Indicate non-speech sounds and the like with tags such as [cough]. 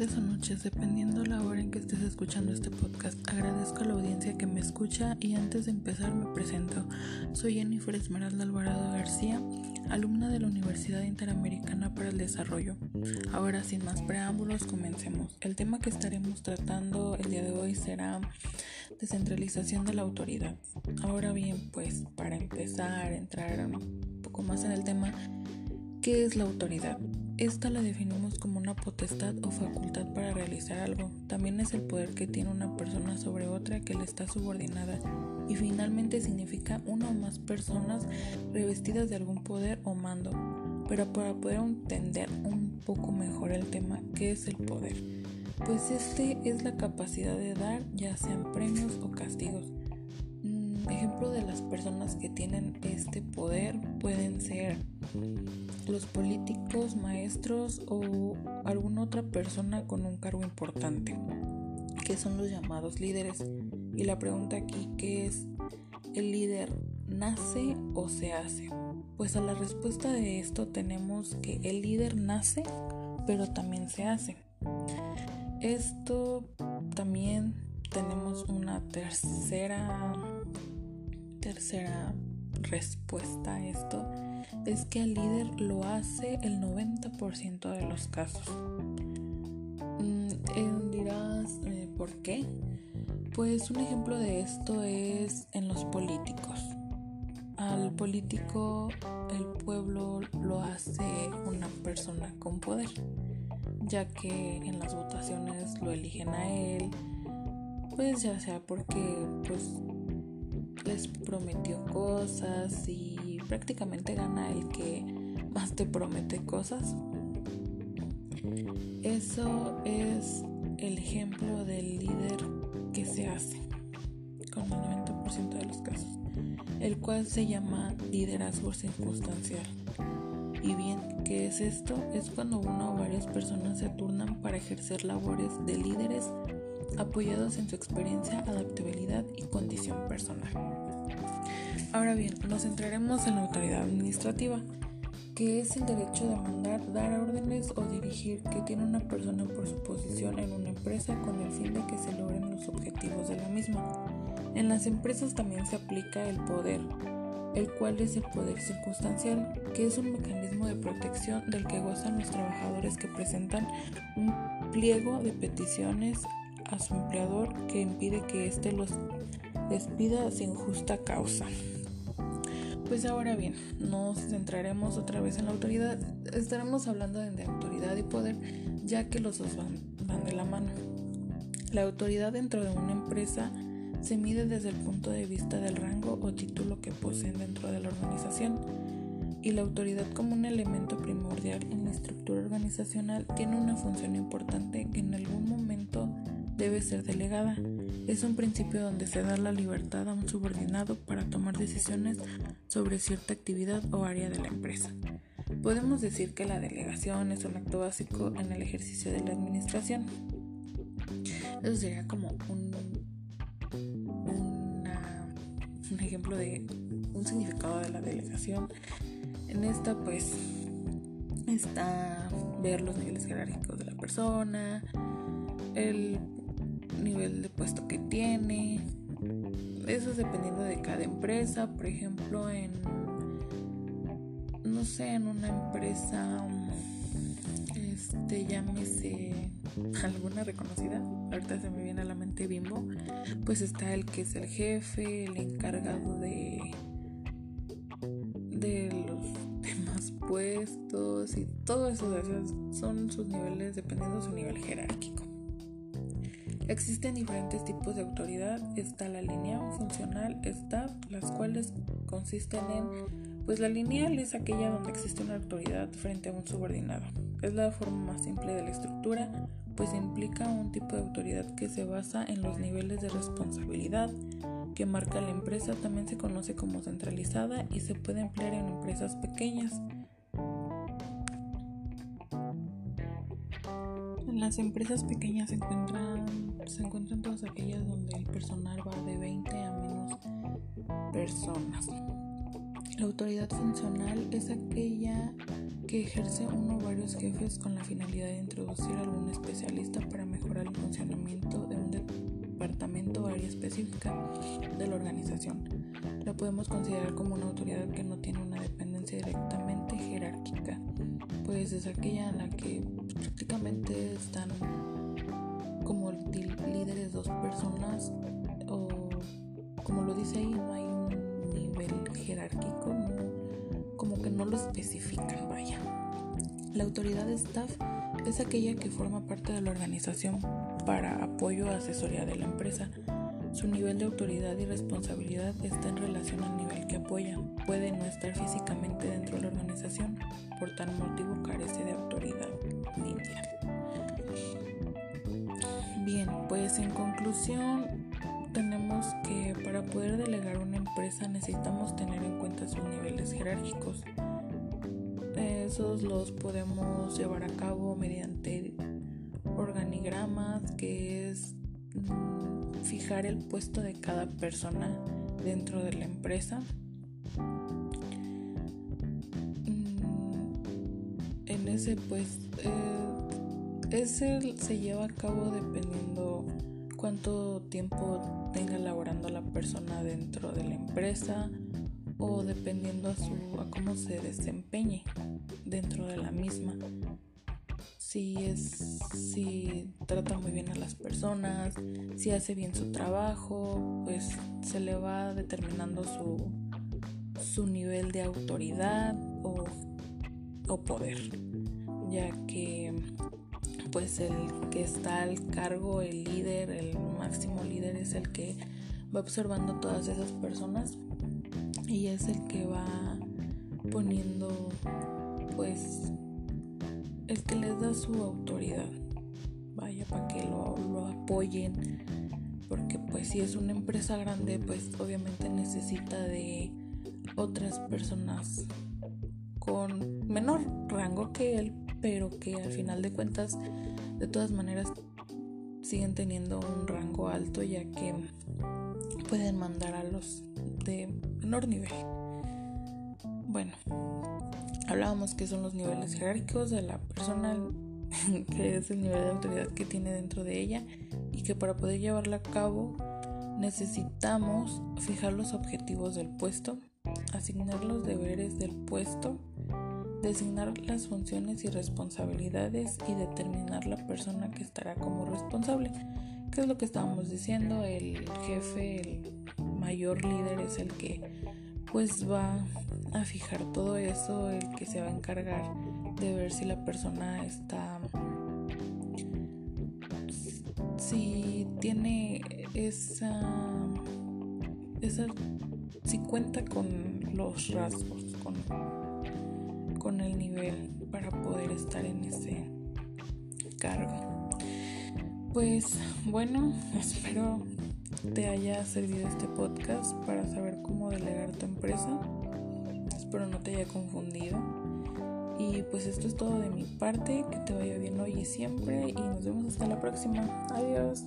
tardes o noches, dependiendo la hora en que estés escuchando este podcast. Agradezco a la audiencia que me escucha y antes de empezar me presento. Soy Jennifer Esmeralda Alvarado García, alumna de la Universidad Interamericana para el Desarrollo. Ahora, sin más preámbulos, comencemos. El tema que estaremos tratando el día de hoy será descentralización de la autoridad. Ahora bien, pues para empezar entrar un poco más en el tema, ¿qué es la autoridad? Esta la definimos como una potestad o facultad para realizar algo. También es el poder que tiene una persona sobre otra que le está subordinada. Y finalmente significa una o más personas revestidas de algún poder o mando. Pero para poder entender un poco mejor el tema, ¿qué es el poder? Pues este es la capacidad de dar ya sean premios o castigos. Ejemplo de las personas que tienen este poder pueden ser los políticos, maestros o alguna otra persona con un cargo importante, que son los llamados líderes. Y la pregunta aquí, ¿qué es? ¿El líder nace o se hace? Pues a la respuesta de esto tenemos que el líder nace, pero también se hace. Esto también tenemos una tercera tercera respuesta a esto es que el líder lo hace el 90% de los casos. Mm, eh, dirás, eh, ¿por qué? Pues un ejemplo de esto es en los políticos. Al político el pueblo lo hace una persona con poder, ya que en las votaciones lo eligen a él, pues ya sea porque pues les prometió cosas y prácticamente gana el que más te promete cosas. Eso es el ejemplo del líder que se hace con el 90% de los casos, el cual se llama liderazgo circunstancial. Y bien, ¿qué es esto? Es cuando una o varias personas se turnan para ejercer labores de líderes apoyados en su experiencia, adaptabilidad y condición personal. Ahora bien, nos centraremos en la autoridad administrativa, que es el derecho de mandar, dar órdenes o dirigir que tiene una persona por su posición en una empresa con el fin de que se logren los objetivos de la misma. En las empresas también se aplica el poder, el cual es el poder circunstancial, que es un mecanismo de protección del que gozan los trabajadores que presentan un pliego de peticiones a su empleador que impide que éste los despida sin justa causa. Pues ahora bien, nos centraremos otra vez en la autoridad. Estaremos hablando de autoridad y poder, ya que los dos van, van de la mano. La autoridad dentro de una empresa se mide desde el punto de vista del rango o título que poseen dentro de la organización. Y la autoridad como un elemento primordial en la estructura organizacional tiene una función importante que en algún momento debe ser delegada. Es un principio donde se da la libertad a un subordinado para tomar decisiones sobre cierta actividad o área de la empresa. Podemos decir que la delegación es un acto básico en el ejercicio de la administración. Eso sería como un, un ejemplo de un significado de la delegación. En esta pues está ver los niveles jerárquicos de la persona, el nivel de puesto que tiene. Eso es dependiendo de cada empresa. Por ejemplo, en, no sé, en una empresa, este, llámese alguna reconocida, ahorita se me viene a la mente Bimbo, pues está el que es el jefe, el encargado de, de los [laughs] demás puestos y todo eso, son sus niveles dependiendo de su nivel jerárquico. Existen diferentes tipos de autoridad. Está la lineal, funcional, staff, las cuales consisten en, pues la lineal es aquella donde existe una autoridad frente a un subordinado. Es la forma más simple de la estructura, pues implica un tipo de autoridad que se basa en los niveles de responsabilidad que marca la empresa. También se conoce como centralizada y se puede emplear en empresas pequeñas. En las empresas pequeñas se encuentran, se encuentran todas aquellas donde el personal va de 20 a menos personas. La autoridad funcional es aquella que ejerce uno o varios jefes con la finalidad de introducir a algún especialista para mejorar el funcionamiento de un departamento o área específica de la organización. La podemos considerar como una autoridad que no tiene una dependencia directamente jerárquica, pues es aquella en la que prácticamente están como líderes dos personas o como lo dice ahí, no hay un nivel jerárquico, como que no lo especifican, vaya. La autoridad de staff es aquella que forma parte de la organización para apoyo o asesoría de la empresa. Su nivel de autoridad y responsabilidad está en relación al nivel que apoya. Puede no estar físicamente dentro de la organización, por tal motivo carece de autoridad lineal. Bien, pues en conclusión tenemos que para poder delegar una empresa necesitamos tener en cuenta sus niveles jerárquicos. Esos los podemos llevar a cabo mediante organigramas, que es mm, fijar el puesto de cada persona dentro de la empresa. Mm, en ese pues eh, ese se lleva a cabo dependiendo cuánto tiempo tenga laborando la persona dentro de la empresa o dependiendo a, su, a cómo se desempeñe dentro de la misma. Si es si trata muy bien a las personas, si hace bien su trabajo, pues se le va determinando su, su nivel de autoridad o, o poder, ya que pues el que está al cargo, el líder, el máximo líder es el que va observando todas esas personas y es el que va poniendo pues el que les da su autoridad. Vaya para que lo, lo apoyen porque pues si es una empresa grande pues obviamente necesita de otras personas con menor rango que él pero que al final de cuentas de todas maneras siguen teniendo un rango alto ya que pueden mandar a los de menor nivel. Bueno, hablábamos que son los niveles jerárquicos de la persona, [laughs] que es el nivel de autoridad que tiene dentro de ella y que para poder llevarla a cabo necesitamos fijar los objetivos del puesto, asignar los deberes del puesto designar las funciones y responsabilidades y determinar la persona que estará como responsable. ¿Qué es lo que estábamos diciendo? El jefe, el mayor líder es el que pues va a fijar todo eso, el que se va a encargar de ver si la persona está si tiene esa esa si cuenta con los rasgos, con con el nivel para poder estar en ese cargo. Pues bueno, [laughs] espero te haya servido este podcast para saber cómo delegar tu empresa. Espero no te haya confundido. Y pues esto es todo de mi parte. Que te vaya bien hoy y siempre. Y nos vemos hasta la próxima. Adiós.